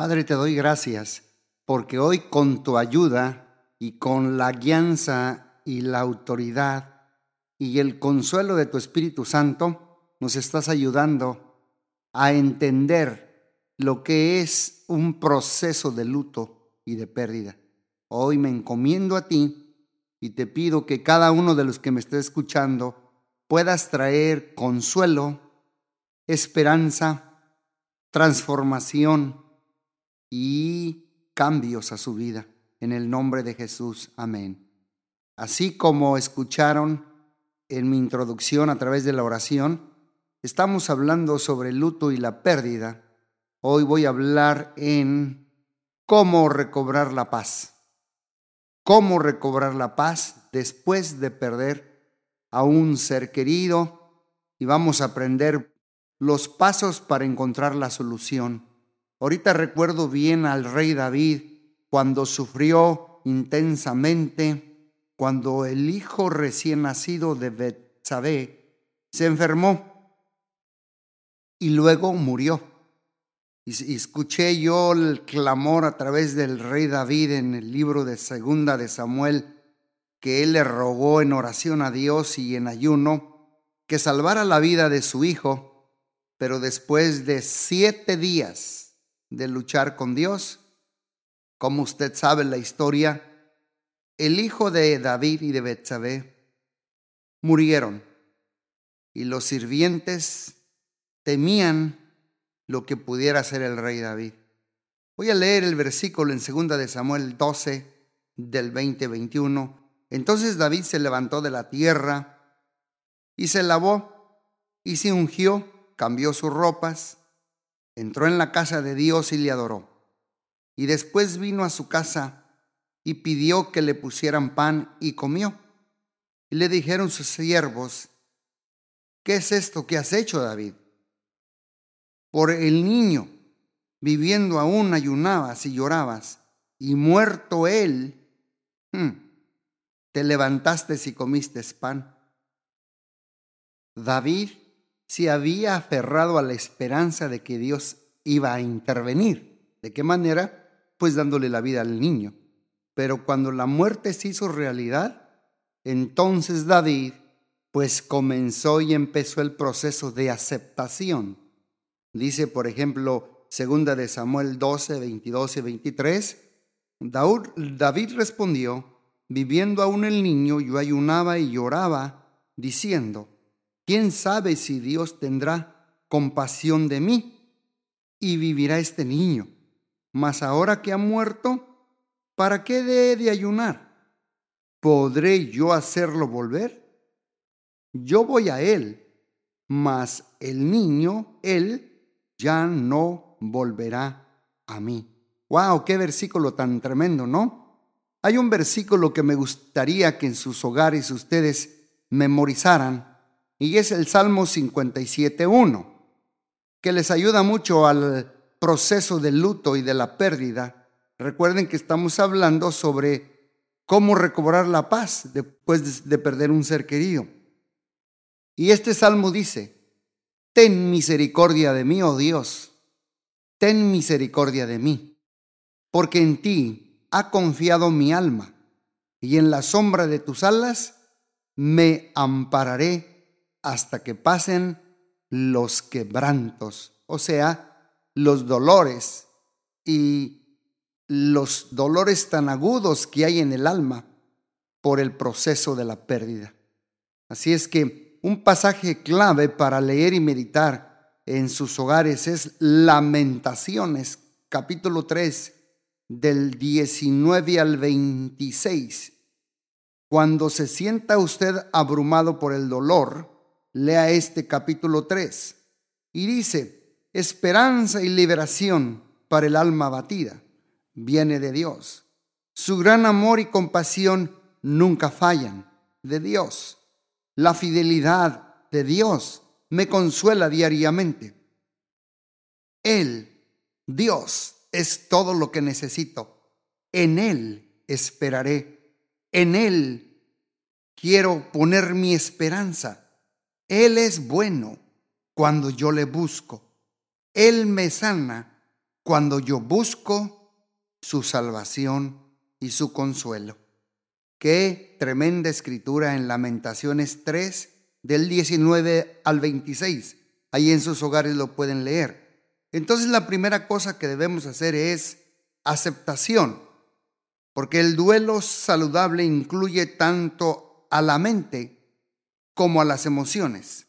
Padre, te doy gracias porque hoy con tu ayuda y con la guianza y la autoridad y el consuelo de tu Espíritu Santo, nos estás ayudando a entender lo que es un proceso de luto y de pérdida. Hoy me encomiendo a ti y te pido que cada uno de los que me esté escuchando puedas traer consuelo, esperanza, transformación y cambios a su vida. En el nombre de Jesús. Amén. Así como escucharon en mi introducción a través de la oración, estamos hablando sobre el luto y la pérdida. Hoy voy a hablar en cómo recobrar la paz. Cómo recobrar la paz después de perder a un ser querido y vamos a aprender los pasos para encontrar la solución. Ahorita recuerdo bien al rey David cuando sufrió intensamente, cuando el hijo recién nacido de Betsabé se enfermó y luego murió. Y escuché yo el clamor a través del rey David en el libro de Segunda de Samuel, que él le rogó en oración a Dios y en ayuno que salvara la vida de su hijo, pero después de siete días de luchar con Dios. Como usted sabe la historia, el hijo de David y de Betsabé murieron y los sirvientes temían lo que pudiera hacer el rey David. Voy a leer el versículo en 2 de Samuel 12 del 20-21. Entonces David se levantó de la tierra y se lavó y se ungió, cambió sus ropas entró en la casa de Dios y le adoró. Y después vino a su casa y pidió que le pusieran pan y comió. Y le dijeron sus siervos, ¿qué es esto que has hecho, David? Por el niño, viviendo aún ayunabas y llorabas, y muerto él, hmm, te levantaste y comiste pan. David se había aferrado a la esperanza de que Dios iba a intervenir. ¿De qué manera? Pues dándole la vida al niño. Pero cuando la muerte se hizo realidad, entonces David pues comenzó y empezó el proceso de aceptación. Dice, por ejemplo, segunda de Samuel 12, 22 y 23, David respondió, viviendo aún el niño, yo ayunaba y lloraba, diciendo, ¿Quién sabe si Dios tendrá compasión de mí y vivirá este niño? Mas ahora que ha muerto, ¿para qué he de ayunar? ¿Podré yo hacerlo volver? Yo voy a él, mas el niño, él, ya no volverá a mí. ¡Wow! ¡Qué versículo tan tremendo, ¿no? Hay un versículo que me gustaría que en sus hogares ustedes memorizaran y es el Salmo 57.1, que les ayuda mucho al proceso del luto y de la pérdida. Recuerden que estamos hablando sobre cómo recobrar la paz después de perder un ser querido. Y este salmo dice, Ten misericordia de mí, oh Dios, ten misericordia de mí, porque en ti ha confiado mi alma, y en la sombra de tus alas me ampararé hasta que pasen los quebrantos, o sea, los dolores y los dolores tan agudos que hay en el alma por el proceso de la pérdida. Así es que un pasaje clave para leer y meditar en sus hogares es Lamentaciones, capítulo 3, del 19 al 26. Cuando se sienta usted abrumado por el dolor, lea este capítulo 3 y dice, esperanza y liberación para el alma abatida viene de Dios. Su gran amor y compasión nunca fallan de Dios. La fidelidad de Dios me consuela diariamente. Él, Dios, es todo lo que necesito. En Él esperaré. En Él quiero poner mi esperanza. Él es bueno cuando yo le busco. Él me sana cuando yo busco su salvación y su consuelo. Qué tremenda escritura en Lamentaciones 3, del 19 al 26. Ahí en sus hogares lo pueden leer. Entonces la primera cosa que debemos hacer es aceptación, porque el duelo saludable incluye tanto a la mente como a las emociones.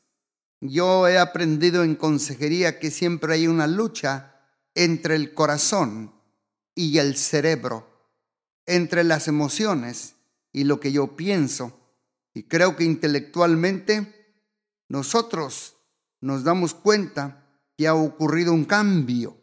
Yo he aprendido en consejería que siempre hay una lucha entre el corazón y el cerebro, entre las emociones y lo que yo pienso. Y creo que intelectualmente nosotros nos damos cuenta que ha ocurrido un cambio,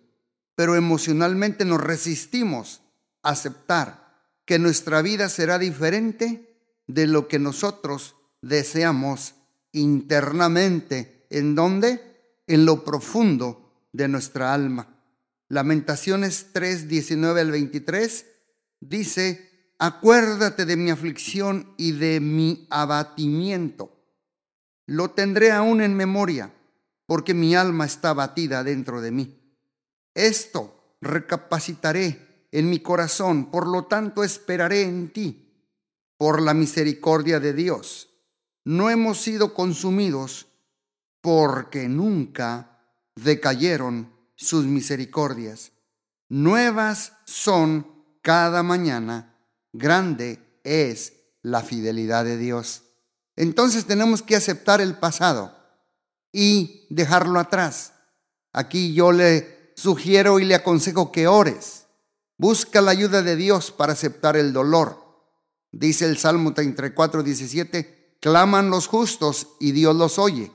pero emocionalmente nos resistimos a aceptar que nuestra vida será diferente de lo que nosotros deseamos internamente. ¿En dónde? En lo profundo de nuestra alma. Lamentaciones 3, 19 al 23 dice, acuérdate de mi aflicción y de mi abatimiento. Lo tendré aún en memoria, porque mi alma está abatida dentro de mí. Esto recapacitaré en mi corazón, por lo tanto esperaré en ti, por la misericordia de Dios. No hemos sido consumidos porque nunca decayeron sus misericordias. Nuevas son cada mañana grande es la fidelidad de Dios. Entonces tenemos que aceptar el pasado y dejarlo atrás. Aquí yo le sugiero y le aconsejo que ores. Busca la ayuda de Dios para aceptar el dolor. Dice el Salmo 34, 17, claman los justos y Dios los oye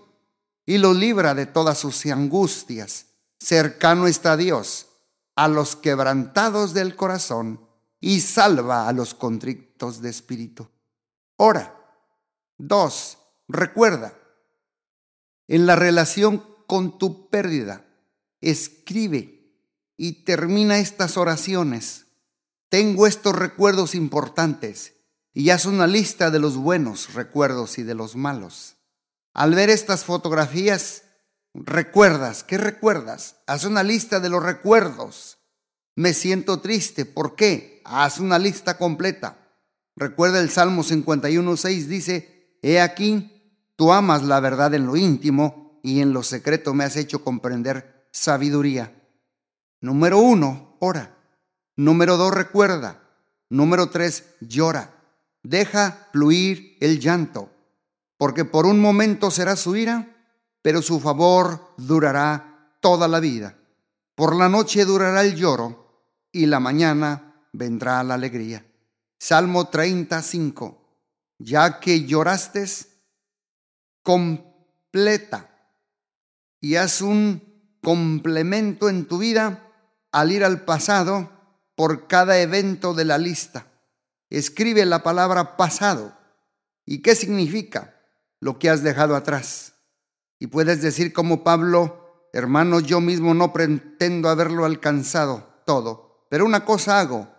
y los libra de todas sus angustias. Cercano está Dios a los quebrantados del corazón y salva a los contrictos de espíritu. Ora. Dos, recuerda, en la relación con tu pérdida, escribe y termina estas oraciones. Tengo estos recuerdos importantes y haz una lista de los buenos recuerdos y de los malos. Al ver estas fotografías, recuerdas, ¿qué recuerdas? Haz una lista de los recuerdos. Me siento triste, ¿por qué? haz una lista completa. Recuerda el Salmo 51.6 dice, He aquí, tú amas la verdad en lo íntimo y en lo secreto me has hecho comprender sabiduría. Número uno, ora. Número dos, recuerda. Número tres, llora. Deja fluir el llanto, porque por un momento será su ira, pero su favor durará toda la vida. Por la noche durará el lloro y la mañana vendrá la alegría. Salmo 35. Ya que lloraste, completa y haz un complemento en tu vida al ir al pasado por cada evento de la lista. Escribe la palabra pasado. ¿Y qué significa? Lo que has dejado atrás. Y puedes decir como Pablo, hermano, yo mismo no pretendo haberlo alcanzado todo, pero una cosa hago,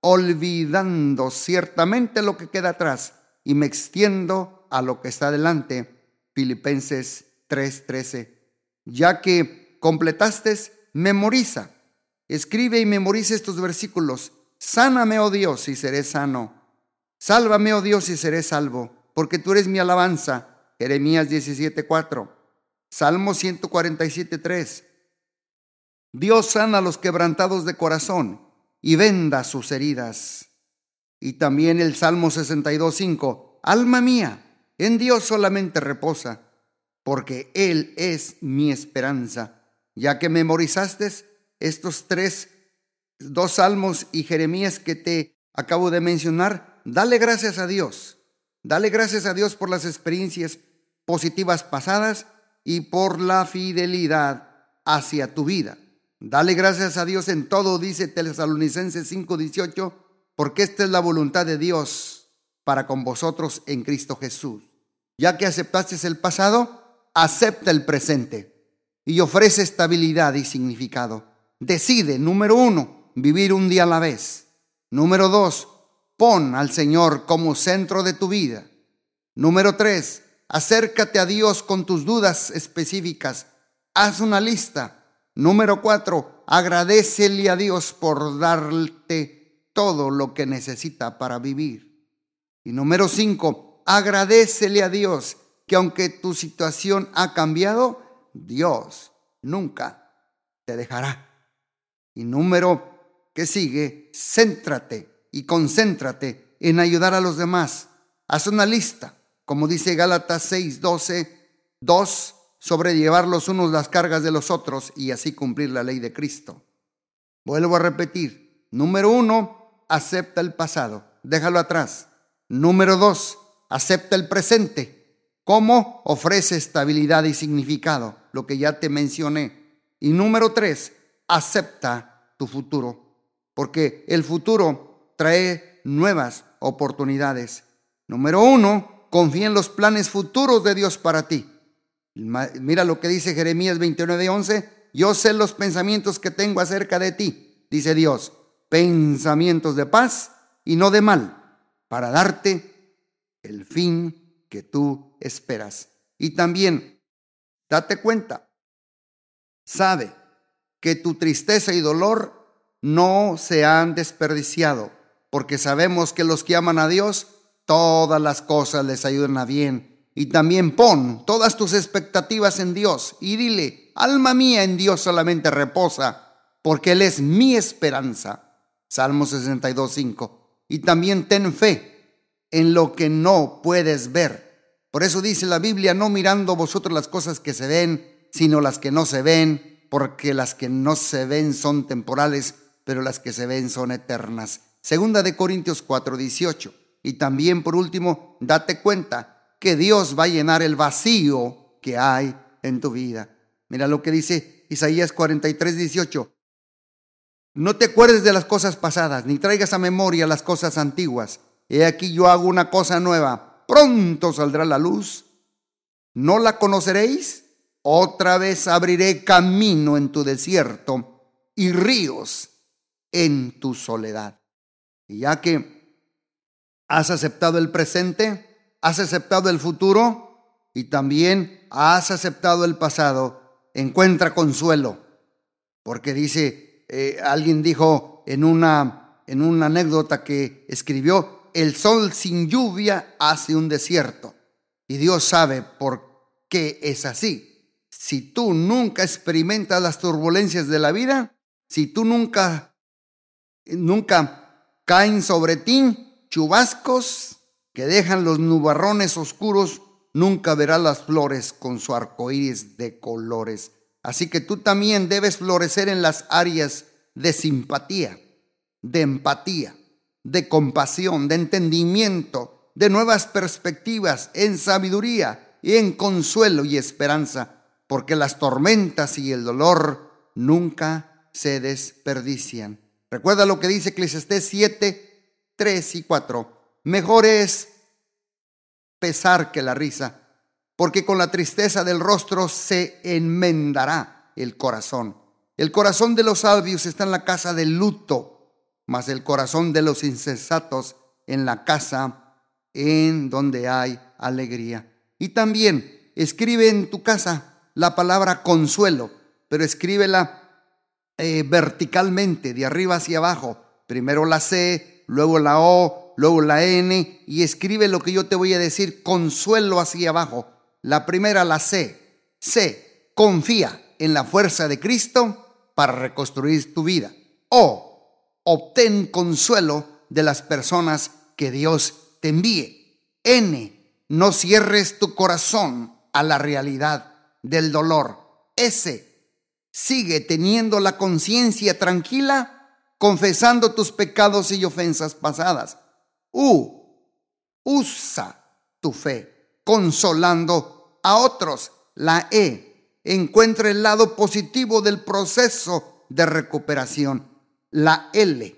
olvidando ciertamente lo que queda atrás y me extiendo a lo que está delante. Filipenses 3:13. Ya que completaste, memoriza. Escribe y memoriza estos versículos. Sáname, oh Dios, y seré sano. Sálvame, oh Dios, y seré salvo, porque tú eres mi alabanza. Jeremías 17:4. Salmo 147:3. Dios sana a los quebrantados de corazón y venda sus heridas. Y también el Salmo 62.5, Alma mía, en Dios solamente reposa, porque Él es mi esperanza. Ya que memorizaste estos tres, dos salmos y Jeremías que te acabo de mencionar, dale gracias a Dios. Dale gracias a Dios por las experiencias positivas pasadas y por la fidelidad hacia tu vida. Dale gracias a Dios en todo, dice Tesalonicenses 5:18, porque esta es la voluntad de Dios para con vosotros en Cristo Jesús. Ya que aceptaste el pasado, acepta el presente y ofrece estabilidad y significado. Decide, número uno, vivir un día a la vez. Número dos, pon al Señor como centro de tu vida. Número tres, acércate a Dios con tus dudas específicas. Haz una lista Número cuatro, agradecele a Dios por darte todo lo que necesita para vivir. Y número cinco, agradecele a Dios que aunque tu situación ha cambiado, Dios nunca te dejará. Y número que sigue, céntrate y concéntrate en ayudar a los demás. Haz una lista, como dice Gálatas 6, 12, 2, sobrellevar los unos las cargas de los otros y así cumplir la ley de Cristo. Vuelvo a repetir. Número uno, acepta el pasado, déjalo atrás. Número dos, acepta el presente. ¿Cómo? Ofrece estabilidad y significado, lo que ya te mencioné. Y número tres, acepta tu futuro, porque el futuro trae nuevas oportunidades. Número uno, confía en los planes futuros de Dios para ti. Mira lo que dice Jeremías 29:11. Yo sé los pensamientos que tengo acerca de ti, dice Dios, pensamientos de paz y no de mal, para darte el fin que tú esperas. Y también, date cuenta, sabe que tu tristeza y dolor no se han desperdiciado, porque sabemos que los que aman a Dios, todas las cosas les ayudan a bien y también pon todas tus expectativas en Dios y dile, alma mía en Dios solamente reposa, porque Él es mi esperanza. Salmo 62, 5. Y también ten fe en lo que no puedes ver. Por eso dice la Biblia, no mirando vosotros las cosas que se ven, sino las que no se ven, porque las que no se ven son temporales, pero las que se ven son eternas. Segunda de Corintios 4, 18. Y también por último, date cuenta que Dios va a llenar el vacío que hay en tu vida. Mira lo que dice Isaías 43, 18. No te acuerdes de las cosas pasadas, ni traigas a memoria las cosas antiguas. He aquí yo hago una cosa nueva. Pronto saldrá la luz. ¿No la conoceréis? Otra vez abriré camino en tu desierto y ríos en tu soledad. Y ya que has aceptado el presente, has aceptado el futuro y también has aceptado el pasado, encuentra consuelo. Porque dice, eh, alguien dijo en una, en una anécdota que escribió, el sol sin lluvia hace un desierto. Y Dios sabe por qué es así. Si tú nunca experimentas las turbulencias de la vida, si tú nunca, nunca caen sobre ti chubascos, que dejan los nubarrones oscuros, nunca verás las flores con su arcoíris de colores. Así que tú también debes florecer en las áreas de simpatía, de empatía, de compasión, de entendimiento, de nuevas perspectivas, en sabiduría y en consuelo y esperanza, porque las tormentas y el dolor nunca se desperdician. Recuerda lo que dice Eclesiastés 7, 3 y 4. Mejor es pesar que la risa, porque con la tristeza del rostro se enmendará el corazón. El corazón de los sabios está en la casa del luto, mas el corazón de los insensatos en la casa en donde hay alegría. Y también escribe en tu casa la palabra consuelo, pero escríbela eh, verticalmente, de arriba hacia abajo. Primero la C, luego la O, luego la N y escribe lo que yo te voy a decir, consuelo hacia abajo. La primera, la C. C, confía en la fuerza de Cristo para reconstruir tu vida. O, obtén consuelo de las personas que Dios te envíe. N, no cierres tu corazón a la realidad del dolor. S, sigue teniendo la conciencia tranquila confesando tus pecados y ofensas pasadas. U. Usa tu fe consolando a otros. La E. Encuentra el lado positivo del proceso de recuperación. La L.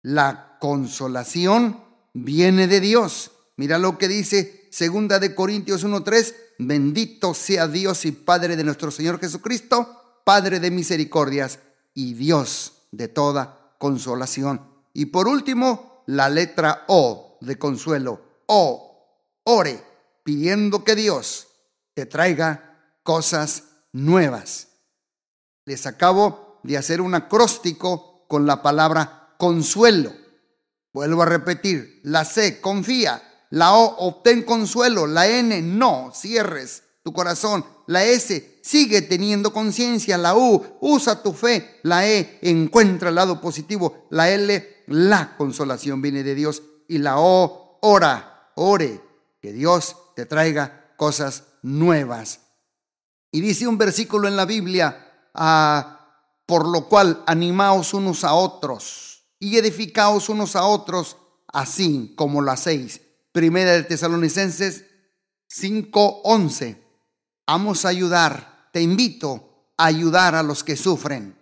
La consolación viene de Dios. Mira lo que dice segunda de Corintios 1:3, bendito sea Dios y Padre de nuestro Señor Jesucristo, Padre de misericordias y Dios de toda consolación. Y por último, la letra O de consuelo. O, ore, pidiendo que Dios te traiga cosas nuevas. Les acabo de hacer un acróstico con la palabra consuelo. Vuelvo a repetir, la C, confía, la O, obtén consuelo, la N, no, cierres tu corazón, la S, sigue teniendo conciencia, la U, usa tu fe, la E, encuentra el lado positivo, la L, la consolación viene de Dios y la O, ora, ore, que Dios te traiga cosas nuevas. Y dice un versículo en la Biblia, ah, por lo cual animaos unos a otros y edificaos unos a otros, así como las seis. Primera de Tesalonicenses 5:11. Vamos a ayudar, te invito a ayudar a los que sufren,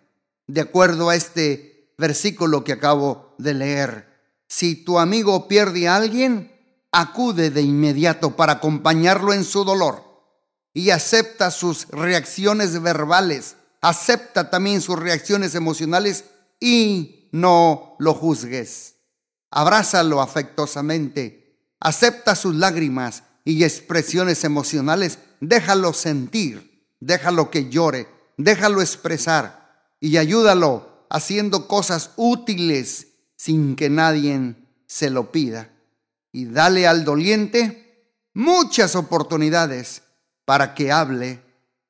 de acuerdo a este versículo que acabo de leer. Si tu amigo pierde a alguien, acude de inmediato para acompañarlo en su dolor y acepta sus reacciones verbales, acepta también sus reacciones emocionales y no lo juzgues. Abrázalo afectuosamente, acepta sus lágrimas y expresiones emocionales, déjalo sentir, déjalo que llore, déjalo expresar y ayúdalo haciendo cosas útiles sin que nadie se lo pida y dale al doliente muchas oportunidades para que hable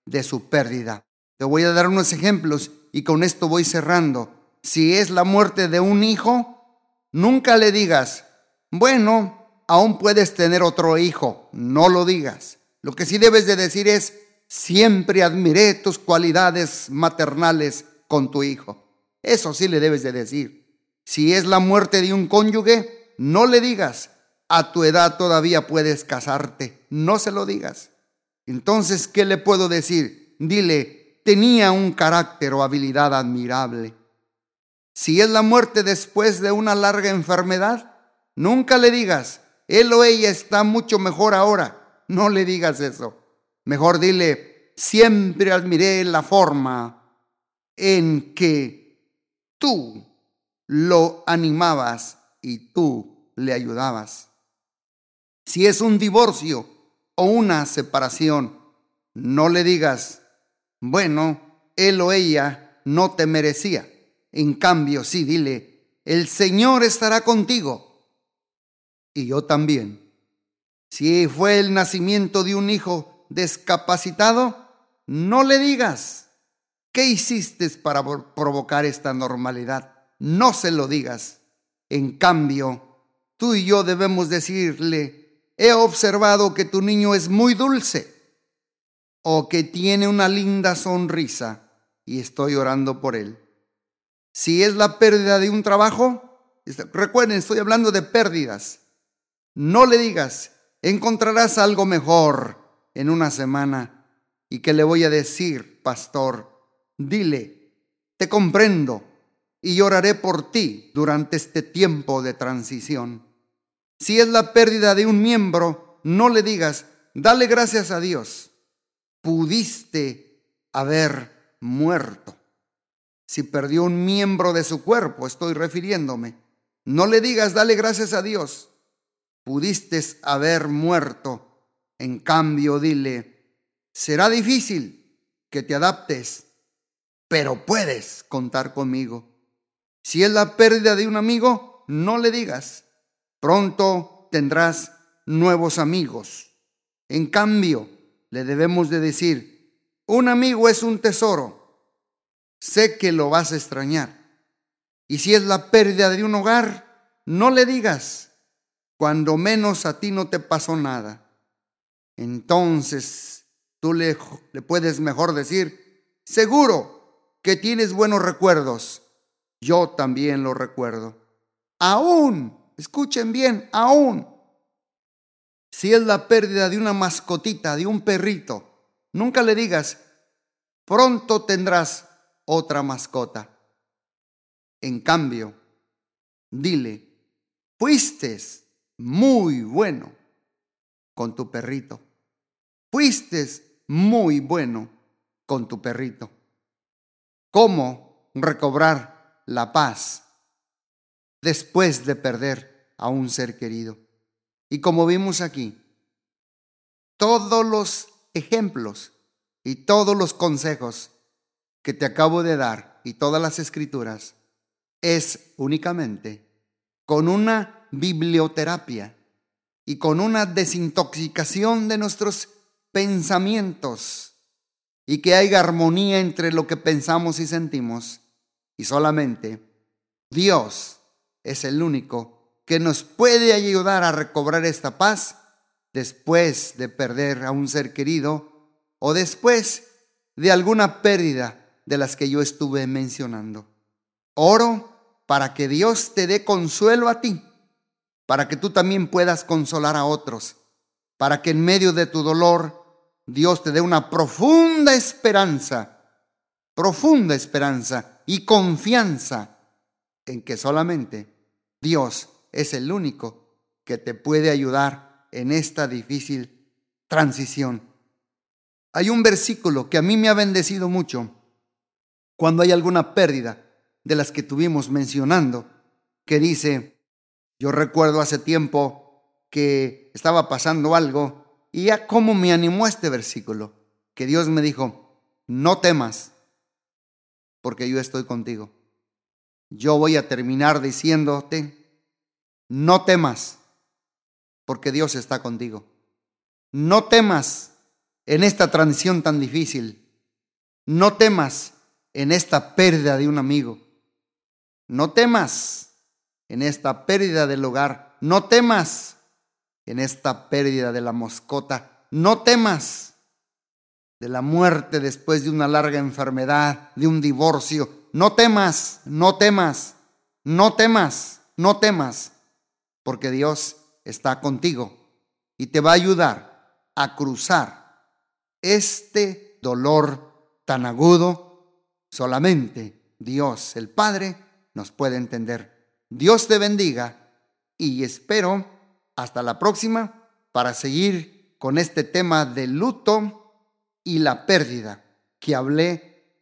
de su pérdida. Te voy a dar unos ejemplos y con esto voy cerrando. Si es la muerte de un hijo, nunca le digas, bueno, aún puedes tener otro hijo, no lo digas. Lo que sí debes de decir es, siempre admiré tus cualidades maternales con tu hijo. Eso sí le debes de decir. Si es la muerte de un cónyuge, no le digas, a tu edad todavía puedes casarte. No se lo digas. Entonces, ¿qué le puedo decir? Dile, tenía un carácter o habilidad admirable. Si es la muerte después de una larga enfermedad, nunca le digas, él o ella está mucho mejor ahora. No le digas eso. Mejor dile, siempre admiré la forma en que tú lo animabas y tú le ayudabas. Si es un divorcio o una separación, no le digas, bueno, él o ella no te merecía. En cambio, sí, dile, el Señor estará contigo. Y yo también. Si fue el nacimiento de un hijo discapacitado, no le digas, ¿qué hiciste para provocar esta normalidad? No se lo digas. En cambio, tú y yo debemos decirle, he observado que tu niño es muy dulce o que tiene una linda sonrisa y estoy orando por él. Si es la pérdida de un trabajo, recuerden, estoy hablando de pérdidas. No le digas, encontrarás algo mejor en una semana. ¿Y qué le voy a decir, pastor? Dile, te comprendo y lloraré por ti durante este tiempo de transición. Si es la pérdida de un miembro, no le digas, dale gracias a Dios. Pudiste haber muerto. Si perdió un miembro de su cuerpo, estoy refiriéndome. No le digas, dale gracias a Dios. Pudiste haber muerto. En cambio, dile, será difícil que te adaptes, pero puedes contar conmigo. Si es la pérdida de un amigo, no le digas, Pronto tendrás nuevos amigos. En cambio, le debemos de decir, un amigo es un tesoro. Sé que lo vas a extrañar. Y si es la pérdida de un hogar, no le digas, cuando menos a ti no te pasó nada. Entonces tú le, puedes mejor decir, seguro que tienes buenos recuerdos. Yo también lo recuerdo. Aún Escuchen bien, aún si es la pérdida de una mascotita, de un perrito, nunca le digas, pronto tendrás otra mascota. En cambio, dile, fuiste muy bueno con tu perrito. Fuiste muy bueno con tu perrito. ¿Cómo recobrar la paz después de perder a un ser querido. Y como vimos aquí, todos los ejemplos y todos los consejos que te acabo de dar y todas las escrituras es únicamente con una biblioterapia y con una desintoxicación de nuestros pensamientos y que haya armonía entre lo que pensamos y sentimos. Y solamente Dios es el único que nos puede ayudar a recobrar esta paz después de perder a un ser querido o después de alguna pérdida de las que yo estuve mencionando. Oro para que Dios te dé consuelo a ti, para que tú también puedas consolar a otros, para que en medio de tu dolor Dios te dé una profunda esperanza, profunda esperanza y confianza en que solamente Dios es el único que te puede ayudar en esta difícil transición. Hay un versículo que a mí me ha bendecido mucho cuando hay alguna pérdida de las que tuvimos mencionando, que dice, yo recuerdo hace tiempo que estaba pasando algo y ya cómo me animó este versículo, que Dios me dijo, no temas, porque yo estoy contigo. Yo voy a terminar diciéndote, no temas, porque Dios está contigo. No temas en esta transición tan difícil. No temas en esta pérdida de un amigo. No temas en esta pérdida del hogar. No temas en esta pérdida de la moscota. No temas de la muerte después de una larga enfermedad, de un divorcio. No temas, no temas, no temas, no temas, porque Dios está contigo y te va a ayudar a cruzar este dolor tan agudo. Solamente Dios, el Padre, nos puede entender. Dios te bendiga y espero hasta la próxima para seguir con este tema del luto y la pérdida que hablé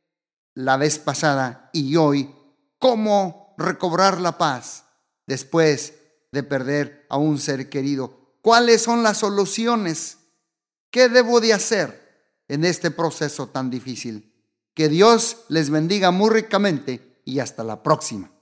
la vez pasada y hoy, cómo recobrar la paz después de perder a un ser querido. ¿Cuáles son las soluciones? ¿Qué debo de hacer en este proceso tan difícil? Que Dios les bendiga muy ricamente y hasta la próxima.